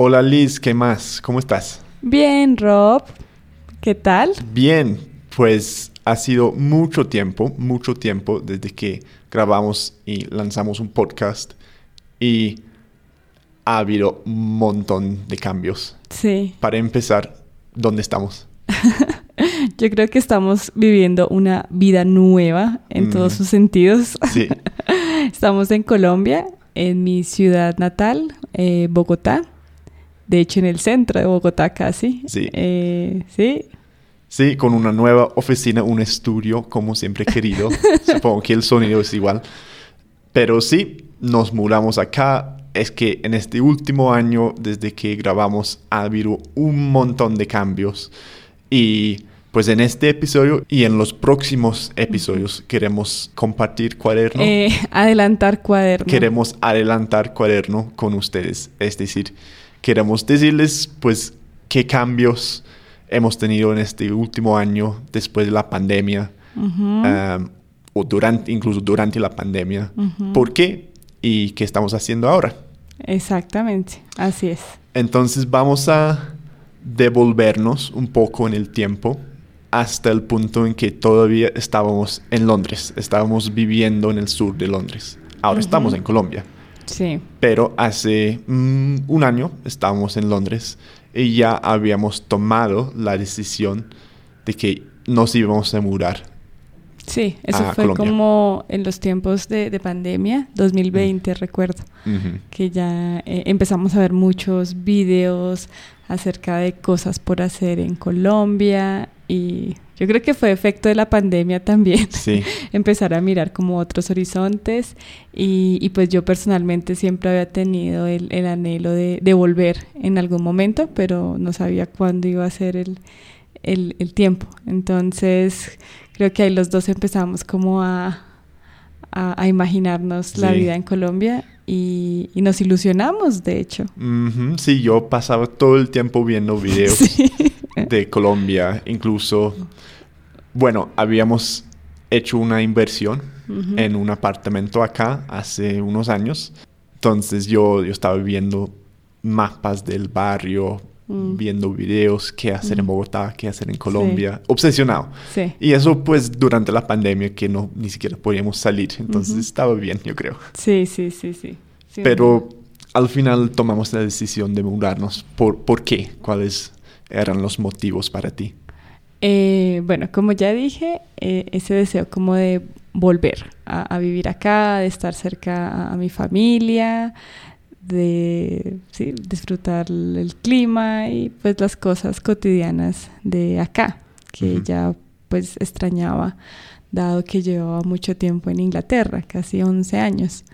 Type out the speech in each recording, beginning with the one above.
Hola Liz, ¿qué más? ¿Cómo estás? Bien, Rob. ¿Qué tal? Bien, pues ha sido mucho tiempo, mucho tiempo desde que grabamos y lanzamos un podcast y ha habido un montón de cambios. Sí. Para empezar, ¿dónde estamos? Yo creo que estamos viviendo una vida nueva en todos sus sentidos. Sí. estamos en Colombia, en mi ciudad natal, eh, Bogotá. De hecho, en el centro de Bogotá casi. Sí. Eh, sí. Sí, con una nueva oficina, un estudio, como siempre he querido. Supongo que el sonido es igual. Pero sí, nos mudamos acá. Es que en este último año, desde que grabamos, ha habido un montón de cambios. Y pues en este episodio y en los próximos episodios queremos compartir cuaderno. Eh, adelantar cuaderno. Queremos adelantar cuaderno con ustedes. Es decir, queremos decirles pues qué cambios hemos tenido en este último año después de la pandemia. um, o durante, incluso durante la pandemia. ¿Por qué? Y qué estamos haciendo ahora. Exactamente, así es. Entonces vamos a devolvernos un poco en el tiempo hasta el punto en que todavía estábamos en Londres, estábamos viviendo en el sur de Londres. Ahora estamos en Colombia. Sí. Pero hace mm, un año estábamos en Londres y ya habíamos tomado la decisión de que nos íbamos a mudar. Sí, eso fue Colombia. como en los tiempos de, de pandemia, 2020 recuerdo, Ujú. que ya eh, empezamos a ver muchos videos acerca de cosas por hacer en Colombia y yo creo que fue efecto de la pandemia también. Sí, empezar a mirar como otros horizontes y, y pues yo personalmente siempre había tenido el, el anhelo de, de volver en algún momento, pero no sabía cuándo iba a ser el, el, el tiempo. Entonces creo que ahí los dos empezamos como a, a, a imaginarnos la vida en Colombia y, y nos ilusionamos, de hecho. Sí, yo pasaba todo el tiempo viendo videos Sí. de Colombia, incluso, bueno, habíamos hecho una inversión en un apartamento acá hace unos años. Entonces yo, yo estaba viendo mapas del barrio, Mm. viendo videos, qué hacer en Mm. Bogotá, qué hacer en Colombia, obsesionado. Sí. Y eso pues durante la pandemia que no ni siquiera podíamos salir, entonces estaba bien, yo creo. Sí, sí, sí, sí. Sí, Pero al final tomamos la decisión de mudarnos. ¿Por, ¿por qué? ¿Cuáles eran los motivos para ti? Eh, bueno, como ya dije, eh, ese deseo como de volver a, a vivir acá, de estar cerca a, a mi familia, de sí, disfrutar el, clima y pues las cosas cotidianas de acá, que ya pues extrañaba, dado que llevaba mucho tiempo en Inglaterra, casi 11 años.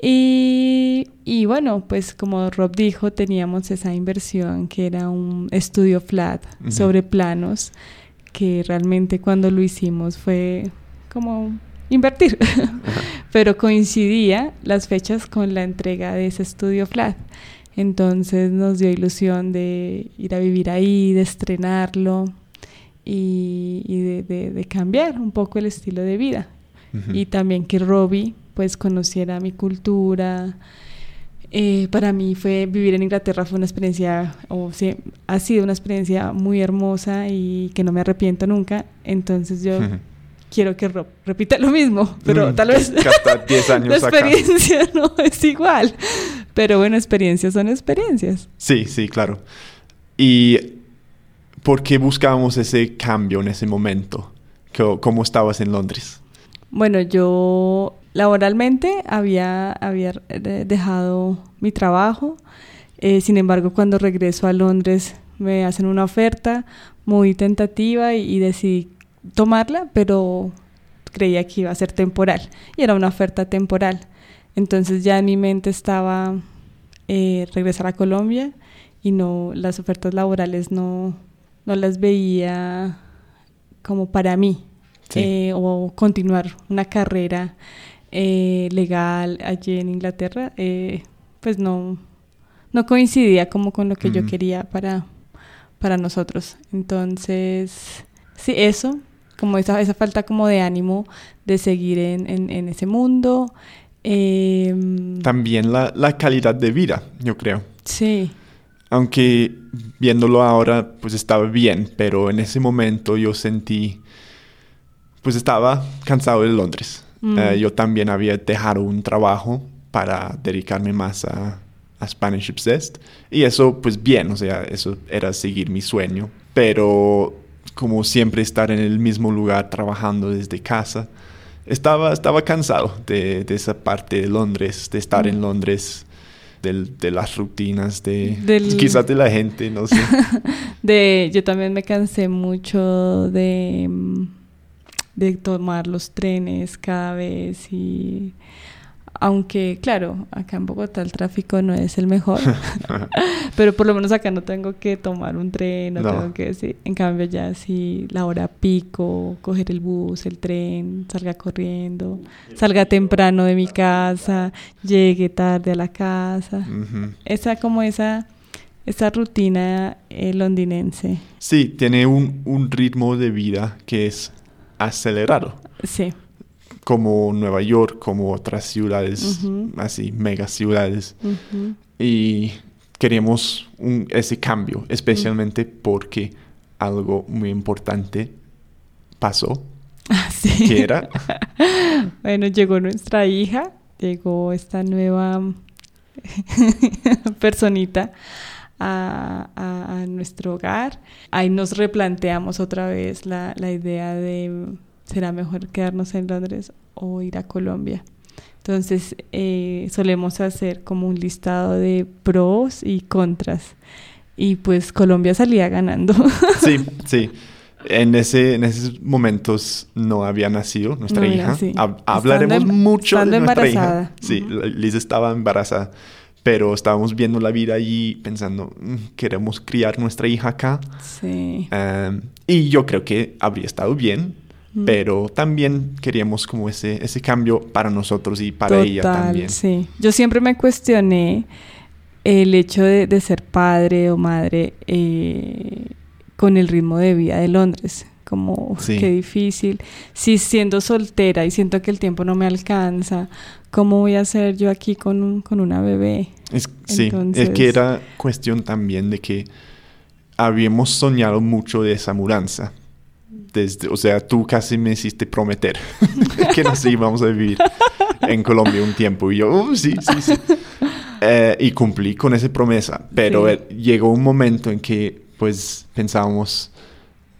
Y, y bueno, pues como Rob dijo, teníamos esa inversión que era un estudio flat sobre planos, que realmente cuando lo hicimos fue como invertir, pero coincidía las fechas con la entrega de ese estudio flat. Entonces nos dio ilusión de ir a vivir ahí, de estrenarlo y, y de, de- de cambiar un poco el estilo de vida y también que Robbie pues conociera mi cultura. Eh, para mí fue vivir en Inglaterra fue una experiencia, o sí, ha sido una experiencia muy hermosa y que no me arrepiento nunca. Entonces yo. Quiero que Rob repita lo mismo, pero Mm, tal vez que hasta 10 la acá. experiencia no es igual. Pero bueno, experiencias son experiencias. Sí, sí, claro. ¿Y por qué buscábamos ese cambio en ese momento? ¿Cómo estabas en Londres? Bueno, yo laboralmente había, había dejado mi trabajo. Eh, sin embargo, cuando regreso a Londres me hacen una oferta muy tentativa y, y decidí tomarla, pero creía que iba a ser temporal. Y era una oferta temporal. Entonces ya en mi mente estaba eh, regresar a Colombia y no las ofertas laborales no, no las veía como para mí Sí. eh, o continuar una carrera eh, legal allí en Inglaterra pues no no coincidía como con lo que yo quería para para nosotros entonces sí eso como esa, esa falta como de ánimo de seguir en, en, en ese mundo Em, También la, la calidad de vida, yo creo. sí aunque viéndolo ahora, pues estaba bien, pero en ese momento yo sentí, pues estaba cansado de Londres. Mm. Eh, yo también había dejado un trabajo para dedicarme más a, a Spanish Obsessed. Y eso, pues bien, o sea, eso era seguir mi sueño. Pero como siempre estar en el mismo lugar trabajando desde casa, estaba, estaba cansado de, de esa parte de Londres, de estar en Mm. Londres, del- de las rutinas, de Del- quizás de la gente, no sé. De, yo también me cansé mucho de, mm, de tomar los trenes cada vez y aunque claro, acá en Bogotá el tráfico no es el mejor, pero por lo menos acá no tengo que tomar un tren, no, No. tengo que sí. En cambio ya sí la hora pico, coger el bus, el tren, salga corriendo, salga temprano de mi casa, llegue tarde a la casa. Esa como esa esa rutina eh, londinense. Sí, tiene un, un ritmo de vida que es acelerado. Sí. Como Nueva York, como otras ciudades, así, mega ciudades. Y queríamos un- ese cambio, especialmente porque algo muy importante pasó, Ah, sí. que era, Bueno, llegó nuestra hija, llegó esta nueva personita a, a- a nuestro hogar. Ahí nos replanteamos otra vez la, la idea de será mejor quedarnos en Londres o ir a Colombia. Entonces eh, solemos hacer como un listado de pros y contras. Y pues Colombia salía ganando. sí, sí. En, ese, en esos momentos no había nacido nuestra No, hija. sí. Hab- Estando hablaremos em- mucho de estando nuestra embarazada. hija. Sí, Ujú. Liz estaba embarazada, pero estábamos viendo la vida allí pensando, "Mm, queremos criar nuestra hija acá. sí. Um, y yo creo que habría estado bien, Mm. pero también queríamos como ese, ese cambio para nosotros y para ella también. Sí. Yo siempre me cuestioné el hecho de, de ser padre o madre eh, con el ritmo de vida de Londres. Como Sí. qué difícil. Si siendo soltera y siento que el tiempo no me alcanza, ¿cómo voy a hacer yo aquí con, un- con una bebé? Es, sí, es Entonces- que era cuestión también de que habíamos soñado mucho de esa mudanza. Desde, o sea, tú casi me hiciste prometer que nos íbamos a vivir en Colombia un tiempo. Y yo, "Oh, sí, sí, sí. Eh, y cumplí con esa promesa. Pero Sí. eh, llegó un momento en que, pues, pensábamos,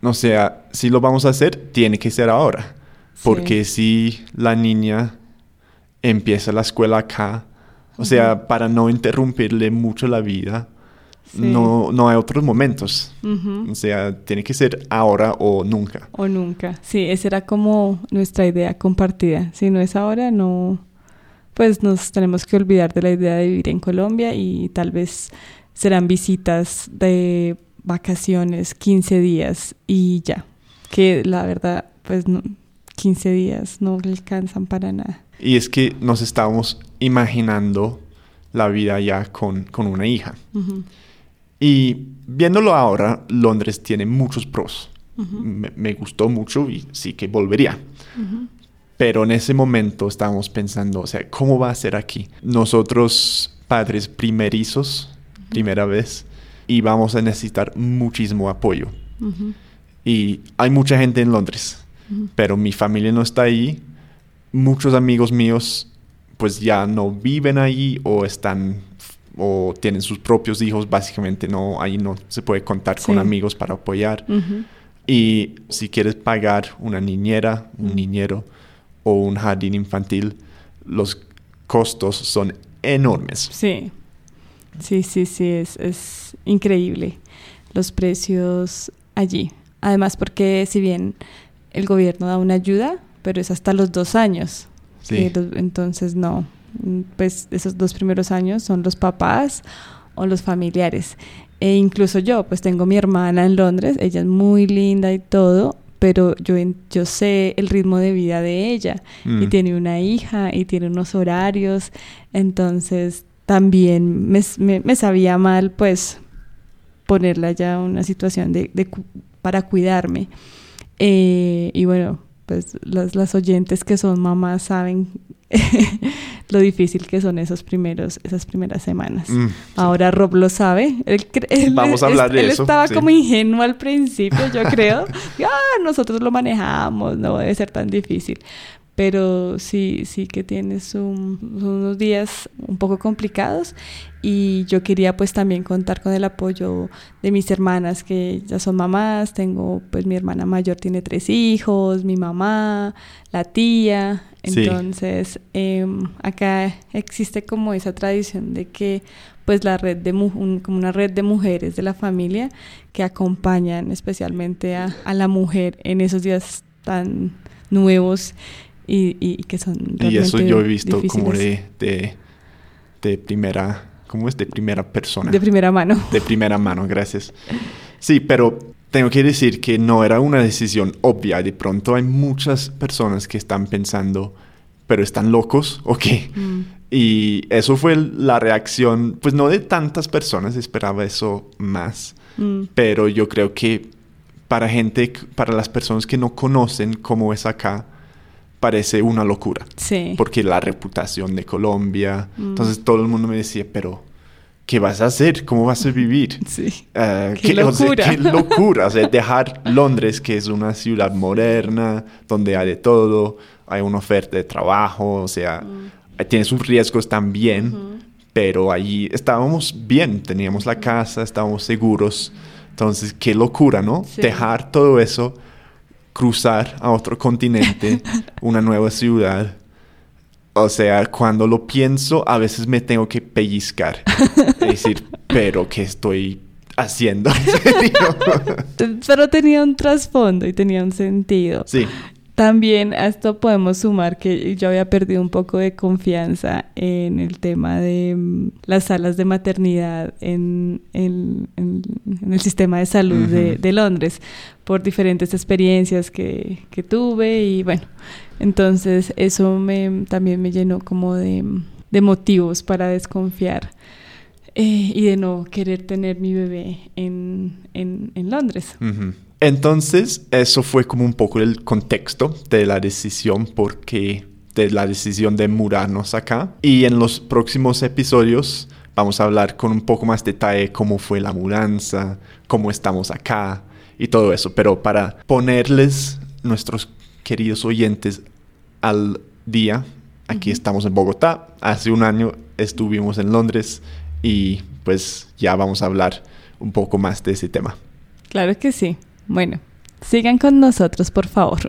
no sea, si lo vamos a hacer, tiene que ser ahora. Porque si la niña empieza la escuela acá, o sea, para no interrumpirle mucho la vida, Sí. no, no hay otros momentos. O sea, tiene que ser ahora o nunca. O nunca. Sí, esa era como nuestra idea compartida. Si no es ahora, no. Pues nos tenemos que olvidar de la idea de vivir en Colombia y tal vez serán visitas de vacaciones, 15 días y ya. Que la verdad, pues no, 15 días no alcanzan para nada. Y es que nos estábamos imaginando la vida ya con, con una hija. Y viéndolo ahora, Londres tiene muchos pros. ujú, Me, me gustó mucho y sí que volvería. ujú. Pero en ese momento estábamos pensando, o sea, ¿cómo va a ser aquí? Nosotros, padres primerizos, primera vez, y vamos a necesitar muchísimo apoyo. Y hay mucha gente en Londres, pero mi familia no está ahí. Muchos amigos míos, pues ya no viven ahí o están o tienen sus propios hijos. Básicamente no, ahí no se puede contar con amigos para apoyar. Y si quieres pagar una niñera, un niñero o un jardín infantil, los costos son enormes. Sí, sí, sí, sí, es, es increíble los precios allí. Además, porque si bien el gobierno da una ayuda, pero es hasta los dos años. Sí. los- entonces, no, pues esos dos primeros años son los papás o los familiares. E incluso yo, pues tengo mi hermana en Londres, ella es muy linda y todo, pero yo, yo sé el ritmo de vida de ella y Mm. tiene una hija y tiene unos horarios, entonces también me, me- me sabía mal pues ponerla ya en una situación de, de para cuidarme. Eh, y bueno, pues las, las oyentes que son mamás saben lo difícil que son esos primeros, esas primeras semanas. Mm, Ahora Rob lo sabe. Vamos a hablar de él eso. estaba como ingenuo al principio, yo creo. ah, nosotros lo manejamos, no debe ser tan difícil pero sí, sí que tienes unos días un poco complicados y yo quería pues también contar con el apoyo de mis hermanas que ya son mamás, tengo pues mi hermana mayor tiene tres hijos, mi mamá, la tía, entonces em, acá existe como esa tradición de que pues la red de como una red de mujeres de la familia que acompañan especialmente a, a la mujer en esos días tan nuevos y, y que son Y eso yo he visto como de, de, primera, ¿cómo es? De primera persona. De primera mano. De primera mano, gracias. Sí, pero tengo que decir que no era una decisión obvia. De pronto hay muchas personas que están pensando, pero están locos o qué. Mm. Y eso fue la reacción, pues no de tantas personas, esperaba eso más. Mm. Pero yo creo que para gente, para las personas que no conocen cómo es acá, parece una locura. Sí. Porque la reputación de Colombia. Mm. Entonces todo el mundo me decía, pero ¿qué vas a hacer? ¿Cómo vas a vivir? Sí. Ah, qué, locura. qué locura. O sea, dejar Londres, que es una ciudad moderna, donde hay de todo, hay una oferta de trabajo, o sea, mm. tiene sus riesgos también, pero allí estábamos bien, teníamos la casa, estábamos seguros. Entonces, qué locura, ¿no? Dejar todo eso cruzar a otro continente, una nueva ciudad. O sea, cuando lo pienso, a veces me tengo que pellizcar. Es decir, pero ¿qué estoy haciendo? pero tenía un trasfondo y tenía un sentido. Sí. También a esto podemos sumar que yo había perdido un poco de confianza en el tema de mm, las salas de maternidad en, en, el sistema de salud de, Londres por diferentes experiencias que, que, tuve y bueno, entonces eso me, también me llenó como de, de motivos para desconfiar. Eh, y de no querer tener mi bebé en, en, en Londres. Entonces, eso fue como un poco el contexto de la decisión, porque de la decisión de mudarnos acá. Y en los próximos episodios vamos a hablar con un poco más detalle cómo fue la mudanza, cómo estamos acá y todo eso. Pero para ponerles nuestros queridos oyentes al día, aquí estamos en Bogotá. Hace un año estuvimos en Londres y pues ya vamos a hablar un poco más de ese tema. Claro que sí. Bueno, sigan con nosotros, por favor.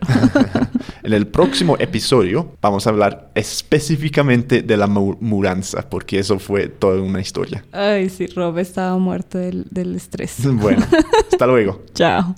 en el próximo episodio vamos a hablar específicamente de la mudanza, porque eso fue toda una historia. Ay, sí, Rob estaba muerto del, del estrés. bueno, hasta luego. Chao.